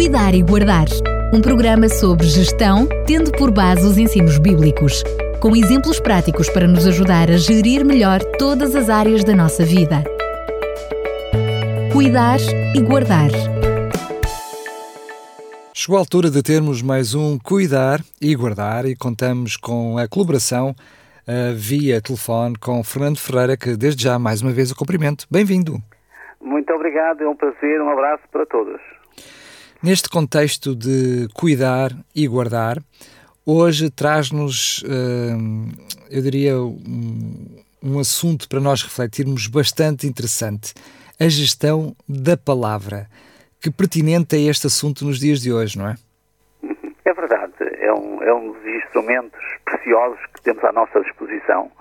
Cuidar e Guardar. Um programa sobre gestão, tendo por base os ensinos bíblicos, com exemplos práticos para nos ajudar a gerir melhor todas as áreas da nossa vida. Cuidar e Guardar. Chegou a altura de termos mais um Cuidar e Guardar e contamos com a colaboração uh, via telefone com Fernando Ferreira, que desde já mais uma vez o cumprimento. Bem-vindo. Muito obrigado, é um prazer, um abraço para todos. Neste contexto de cuidar e guardar, hoje traz-nos, hum, eu diria, um, um assunto para nós refletirmos bastante interessante: a gestão da palavra. Que pertinente é este assunto nos dias de hoje, não é? É verdade, é um, é um dos instrumentos preciosos que temos à nossa disposição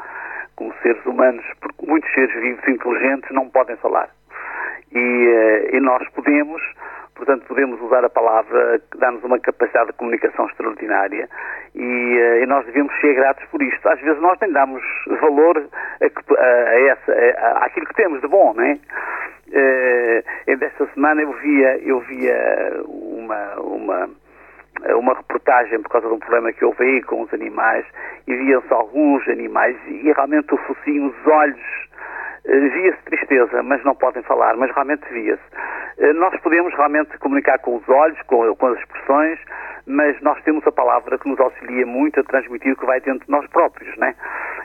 como seres humanos, porque muitos seres vivos inteligentes não podem falar. E, eh, e nós podemos Portanto, podemos usar a palavra que dá-nos uma capacidade de comunicação extraordinária e, eh, e, nós devemos ser gratos por isto. Às vezes nós nem damos valor a, a, essa, a, àquilo que temos de bom, não é? Uh, desta semana eu via, eu via uma, uma, uma reportagem por causa de um problema que houve aí com os animais e viam-se alguns animais e realmente o focinho, os olhos via-se tristeza, mas não podem falar, mas realmente via-se. Eh, nós podemos realmente comunicar com os olhos, com, com as expressões, mas nós temos a palavra que nos auxilia muito a transmitir o que vai dentro de nós próprios, né?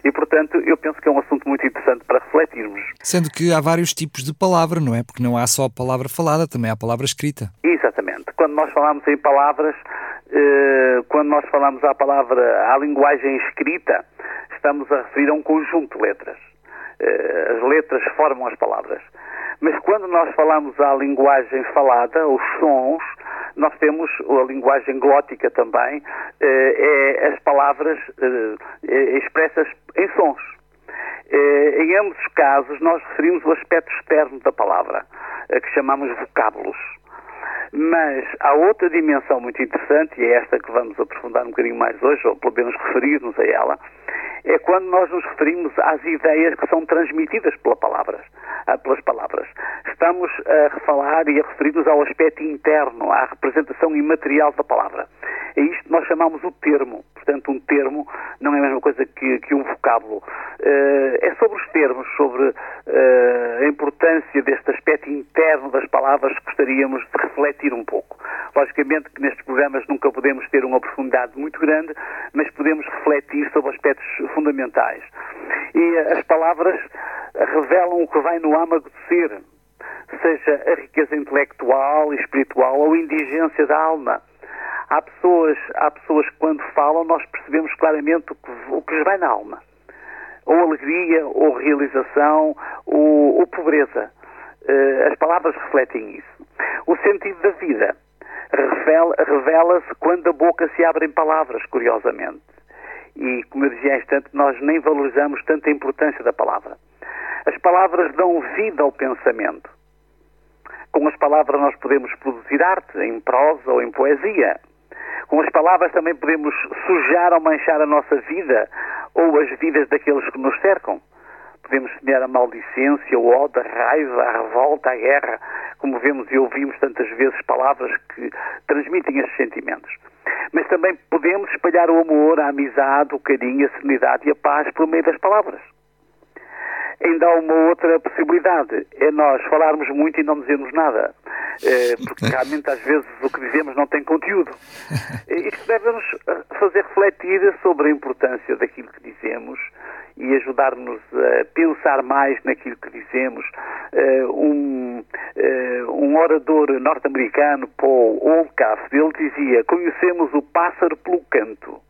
E, portanto, eu penso que é um assunto muito interessante para refletirmos. Sendo que há vários tipos de palavra, não é? Porque não há só a palavra falada, também há a palavra escrita. Exatamente. Quando nós falamos em palavras, eh, quando nós falamos à palavra, à linguagem escrita, estamos a referir a um conjunto de letras. Eh, as letras formam as palavras. Mas quando nós falamos a linguagem falada, os sons, nós temos a linguagem glótica também, eh, é as palavras eh, expressas em sons. Em ambos os casos, nós referimos o aspecto externo da palavra, que chamamos vocábulos. Mas há outra dimensão muito interessante, e é esta que vamos aprofundar um bocadinho mais hoje, ou pelo menos referir-nos a ela, é quando nós nos referimos às ideias que são transmitidas pela palavras, ah, pelas palavras. Estamos a falar e a referir-nos ao aspecto interno, à representação imaterial da palavra. É isto que nós chamamos o termo. Portanto, um termo não é a mesma coisa que, que um vocábulo. Uh, é sobre os termos, sobre uh, a importância deste aspecto interno das palavras que gostaríamos de refletir um pouco. Logicamente que nestes programas nunca podemos ter uma profundidade muito grande, mas podemos refletir sobre aspectos fundamentais. E as palavras revelam o que vai no âmago de ser, seja a riqueza intelectual e espiritual ou a indigência da alma. Há pessoas, há pessoas que quando falam nós percebemos claramente o que, o que lhes vai na alma. Ou alegria, ou realização, ou, ou pobreza. Uh, as palavras refletem isso. O sentido da vida revela-se revela quando a boca se abre em palavras, curiosamente. E, como eu dizia há instante, nós nem valorizamos tanto a importância da palavra. As palavras dão vida ao pensamento. Com as palavras nós podemos produzir arte, em prosa ou em poesia. Com as palavras também podemos sujar ou manchar a nossa vida ou as vidas daqueles que nos cercam. Podemos semear a maldicência, o ódio, a raiva, a revolta, a guerra, como vemos e ouvimos tantas vezes palavras que transmitem esses sentimentos. Mas também podemos espalhar o amor, a amizade, o carinho, a serenidade e a paz por meio das palavras ainda há uma outra possibilidade, é nós falarmos muito e não dizermos nada. É, porque realmente às vezes o que dizemos não tem conteúdo. Isto deve-nos fazer refletir sobre a importância daquilo que dizemos e ajudar-nos a pensar mais naquilo que dizemos. Um, um orador norte-americano, Paul Oldcast, ele dizia: Conhecemos o pássaro pelo canto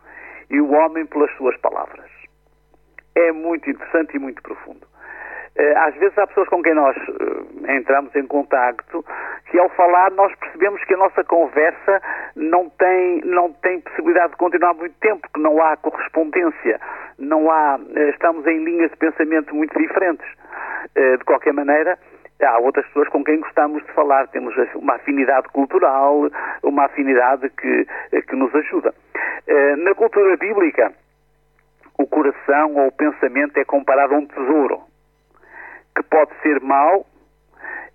e o homem pelas suas palavras. É muito interessante e muito profundo. Eh, às vezes há pessoas com quem nós eh, entramos em contacto que ao falar nós percebemos que a nossa conversa não tem, não tem possibilidade de continuar muito tempo, que não há correspondência, não há, eh, estamos em linhas de pensamento muito diferentes. De qualquer maneira, há outras pessoas com quem gostamos de falar, temos uma afinidade cultural, uma afinidade que, que nos ajuda. Na cultura bíblica, o coração ou o pensamento é comparado a um tesouro que pode ser mau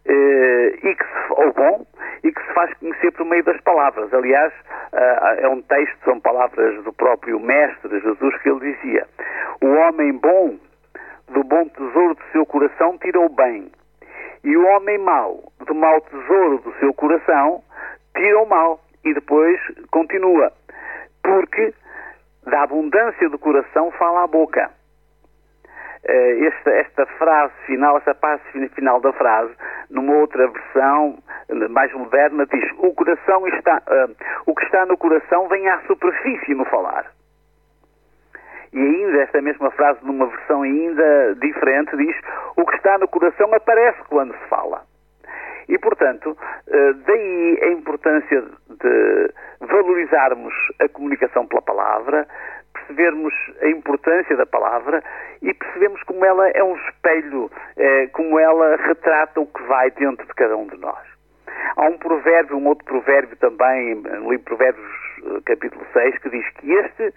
eh, e que se, ou bom e que se faz conhecer por meio das palavras. Aliás, é um texto, são palavras do próprio Mestre Jesus que ele dizia: O homem bom, do bom tesouro do seu coração, tira o bem, e o homem mau, do mau tesouro do seu coração, tira o mal. E depois continua: Porque da abundância do coração fala a boca. Eh, esta, esta frase final, esta parte final da frase, numa outra versão mais moderna, diz: o coração está, uh, o que está no coração vem à superfície no falar. E ainda esta mesma frase, numa versão ainda diferente, diz: o que está no coração aparece quando se fala. E, portanto, uh, daí a importância de valorizarmos a comunicação pela palavra, percebermos a importância da palavra e percebemos como ela é um espelho, eh, como ela retrata o que vai dentro de cada um de nós. Há um provérbio, um outro provérbio também, no livro Provérbios, eh, capítulo 6, que diz que este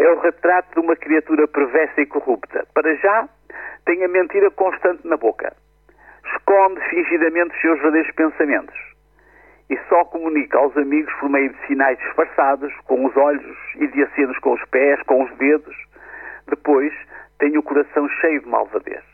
é o retrato de uma criatura perversa e corrupta. Para já, tem a mentira constante na boca. Esconde fingidamente os seus verdadeiros pensamentos e só comunica aos amigos por meio de sinais disfarçados, com os olhos e de acenos com os pés, com os dedos. Depois tem o coração cheio de malvadez.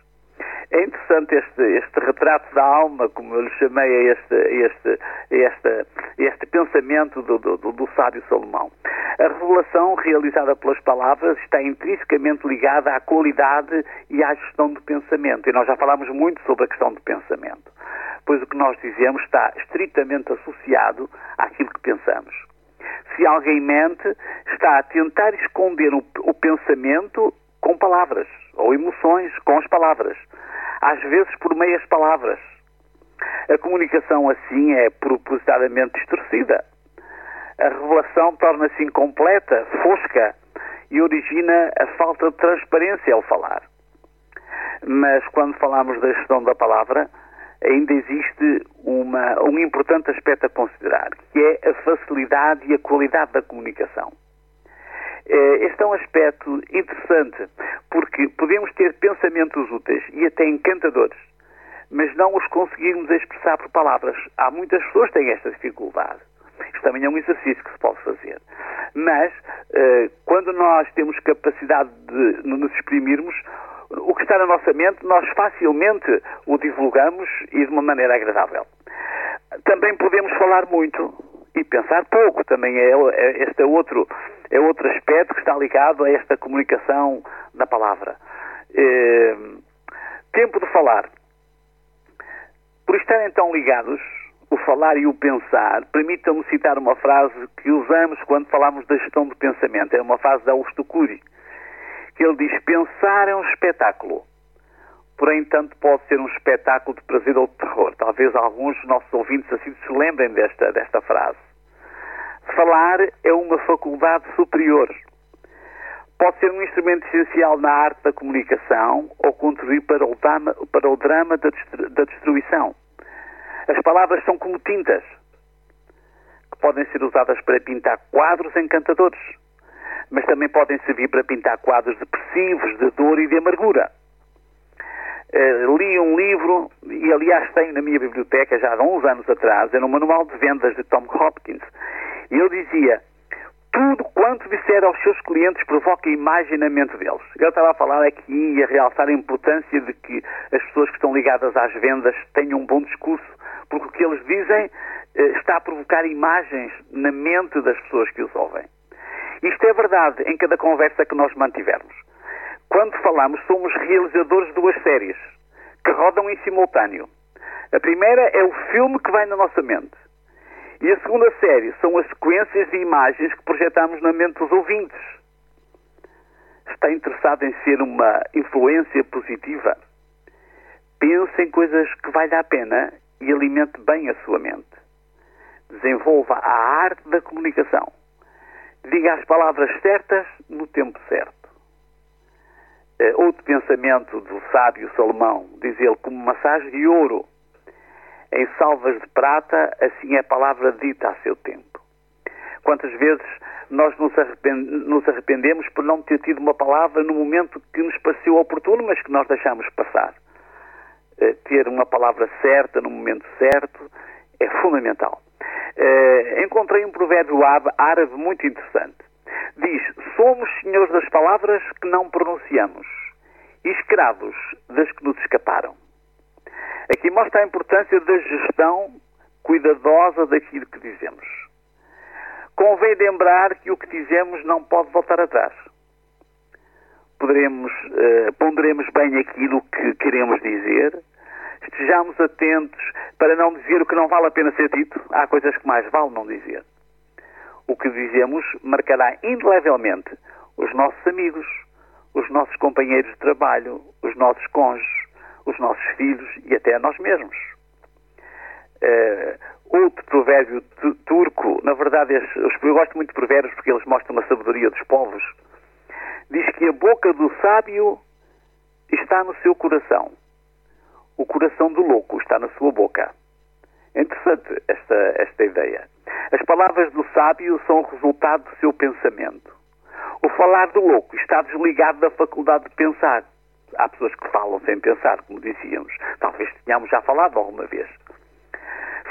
É interessante este, este retrato da alma, como eu lhe chamei a este, este, este, este pensamento do, do, do sábio Salomão. A revelação realizada pelas palavras está intrinsecamente ligada à qualidade e à gestão do pensamento. E nós já falámos muito sobre a questão do pensamento pois o que nós dizemos está estritamente associado àquilo que pensamos. Se alguém mente, está a tentar esconder o, o pensamento com palavras, ou emoções com as palavras, às vezes por meias palavras. A comunicação assim é propositadamente distorcida. A revelação torna-se incompleta, fosca e origina a falta de transparência ao falar. Mas quando falamos da gestão da palavra, ainda existe uma, um importante aspecto a considerar, que é a facilidade e a qualidade da comunicação. Eh, este é um aspecto interessante, porque podemos ter pensamentos úteis e até encantadores, mas não os conseguirmos expressar por palavras. Há muitas pessoas que têm esta dificuldade. Isto também é um exercício que se pode fazer. Mas, eh, quando nós temos capacidade de nos exprimirmos, o que está na nossa mente, nós facilmente o divulgamos e de uma maneira agradável. Também podemos falar muito e pensar pouco, também é, é, este é outro, é outro aspecto que está ligado a esta comunicação da palavra. É, tempo de falar. Por estarem tão ligados, o falar e o pensar, permitam-me citar uma frase que usamos quando falamos da gestão do pensamento. É uma frase da Augusto Cury que ele diz: pensar é um espetáculo. Porém, tanto pode ser um espetáculo de prazer ou de terror. Talvez alguns dos nossos ouvintes assim se lembrem desta, desta frase. Falar é uma faculdade superior. Pode ser um instrumento essencial na arte da comunicação ou contribuir para o drama, para o drama da, da destruição. As palavras são como tintas que podem ser usadas para pintar quadros encantadores mas também podem servir para pintar quadros depressivos, de dor e de amargura. Uh, li um livro, e aliás tenho na minha biblioteca já há uns anos atrás, era um manual de vendas de Tom Hopkins, e ele dizia: tudo quanto disser aos seus clientes provoca imaginamento deles. Ele estava a falar aqui e a realçar a importância de que as pessoas que estão ligadas às vendas tenham um bom discurso, porque o que eles dizem uh, está a provocar imagens na mente das pessoas que os ouvem. Isto é verdade em cada conversa que nós mantivermos. Quando falamos, somos realizadores de duas séries que rodam em simultâneo. A primeira é o filme que vai na nossa mente. E a segunda série são as sequências de imagens que projetamos na mente dos ouvintes. Está interessado em ser uma influência positiva? Pense em coisas que valem a pena e alimente bem a sua mente. Desenvolva a arte da comunicação diga as palavras certas no tempo certo. Uh, outro pensamento do sábio Salomão, diz ele, como massagem de ouro, em salvas de prata, assim é a palavra dita a seu tempo. Quantas vezes nós nos, arrepend nos arrependemos por não ter tido uma palavra no momento que nos pareceu oportuno, mas que nós deixamos passar. Uh, ter uma palavra certa no momento certo é fundamental. Uh, encontrei um provérbio árabe muito interessante. Diz: Somos senhores das palavras que não pronunciamos e escravos das que nos escaparam. Aqui mostra a importância da gestão cuidadosa daquilo que dizemos. Convém lembrar que o que dizemos não pode voltar atrás. Poderemos, uh, ponderemos bem aquilo que queremos dizer, estejamos atentos para não dizer o que não vale a pena ser dito. Há coisas que mais vale não dizer. O que dizemos marcará indelevelmente os nossos amigos, os nossos companheiros de trabalho, os nossos cônjuges, os nossos filhos e até a nós mesmos. Uh, outro provérbio turco, na verdade, eu gosto muito de provérbios porque eles mostram a sabedoria dos povos, diz que a boca do sábio está no seu coração, o coração do louco está na sua boca. É interessante esta, esta ideia. As palavras do sábio são o resultado do seu pensamento. O falar do louco está desligado da faculdade de pensar. Há pessoas que falam sem pensar, como dizíamos. Talvez tenhamos já falado alguma vez.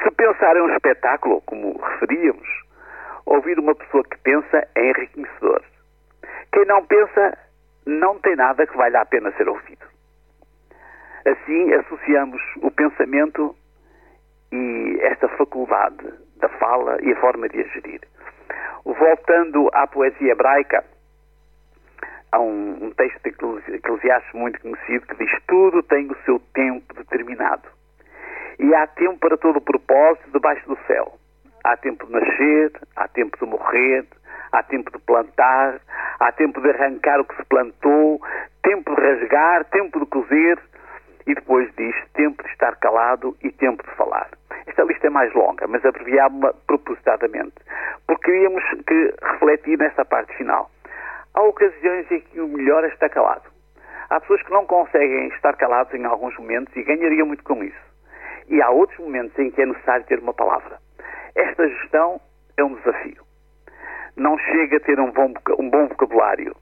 Se pensar é um espetáculo, como referíamos, ouvir uma pessoa que pensa é enriquecedor. Quem não pensa não tem nada que valha a pena ser ouvido. Assim, associamos o pensamento e esta faculdade da fala e a forma de a gerir. Voltando à poesia hebraica, há um, um texto de Eclesiastes muito conhecido que diz: Tudo tem o seu tempo determinado. E há tempo para todo o propósito debaixo do céu. Há tempo de nascer, há tempo de morrer, há tempo de plantar, há tempo de arrancar o que se plantou, tempo de rasgar, tempo de cozer, e depois diz tempo de estar calado e tempo de falar. Esta lista é mais longa, mas abreviámos-la propositadamente, porque queríamos que refletir nesta parte final. Há ocasiões em que o melhor é estar calado. Há pessoas que não conseguem estar calados em alguns momentos e ganhariam muito com isso. E há outros momentos em que é necessário ter uma palavra. Esta gestão é um desafio. Não chega a ter um bom, um bom vocabulário.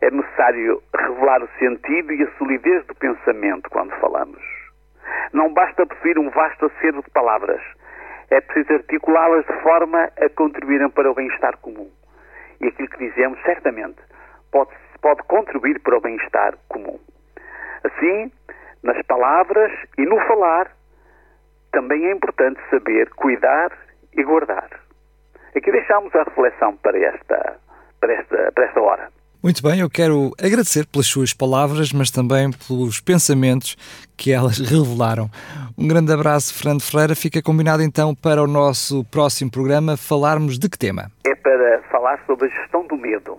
É necessário revelar o sentido e a solidez do pensamento quando falamos. Não basta possuir um vasto acervo de palavras. É preciso articulá-las de forma a contribuírem para o bem-estar comum. E aquilo que dizemos, certamente, pode, pode contribuir para o bem-estar comum. Assim, nas palavras e no falar, também é importante saber cuidar e guardar. Aqui deixamos a reflexão para esta, para esta, para esta hora. Muito bem, eu quero agradecer pelas suas palavras, mas também pelos pensamentos que elas revelaram. Um grande abraço, Fernando Ferreira. Fica combinado então para o nosso próximo programa falarmos de que tema? É para falar sobre a gestão do medo.